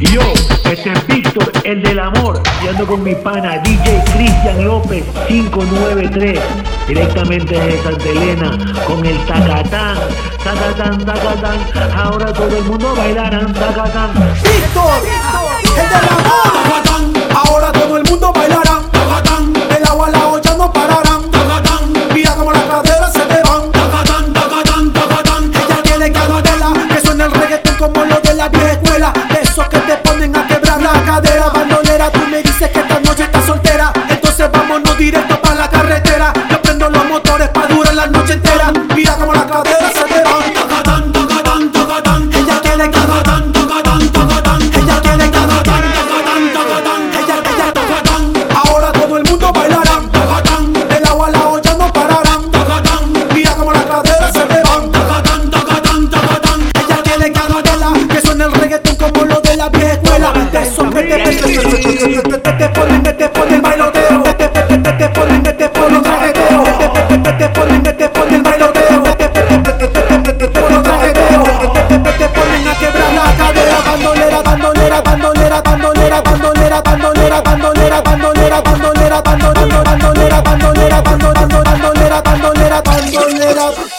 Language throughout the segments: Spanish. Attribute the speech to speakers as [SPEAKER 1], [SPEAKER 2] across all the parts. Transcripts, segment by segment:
[SPEAKER 1] Y yo, este es Víctor, el del amor, y ando con mi pana DJ Cristian López 593, directamente desde Santa Elena, con el tacatán, tacatán, tacatán. Ahora todo el mundo bailarán tacatán.
[SPEAKER 2] Víctor, el Te ponen, te ponen bailoteo. Te ponen, te ponen. Te te ponen bailoteo. Te ponen. Te ponen a quebrar la cadera.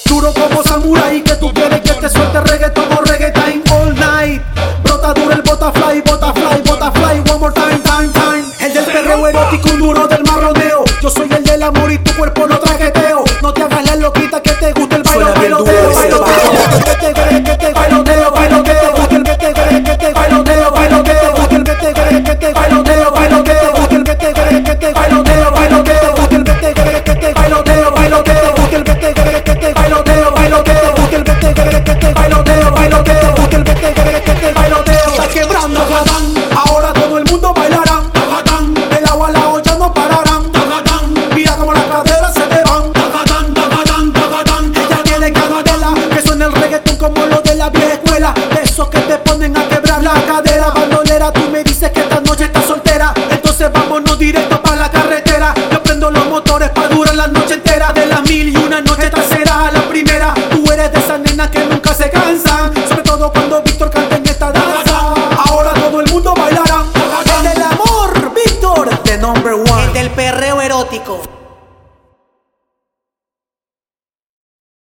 [SPEAKER 2] Duro como samurái que tú quieres que te suelte reggaetón. erótico, del marroneo. Yo soy el del amor y tu cuerpo lo trajeteo. No te hagas la loquita que te gusta el bailo, bailoteo, bailoteo, bailoteo, bailoteo, bailoteo, bailoteo, bailoteo, bailoteo, bailoteo, bailoteo, bailoteo, bailoteo, bailoteo, del
[SPEAKER 3] perreo erótico.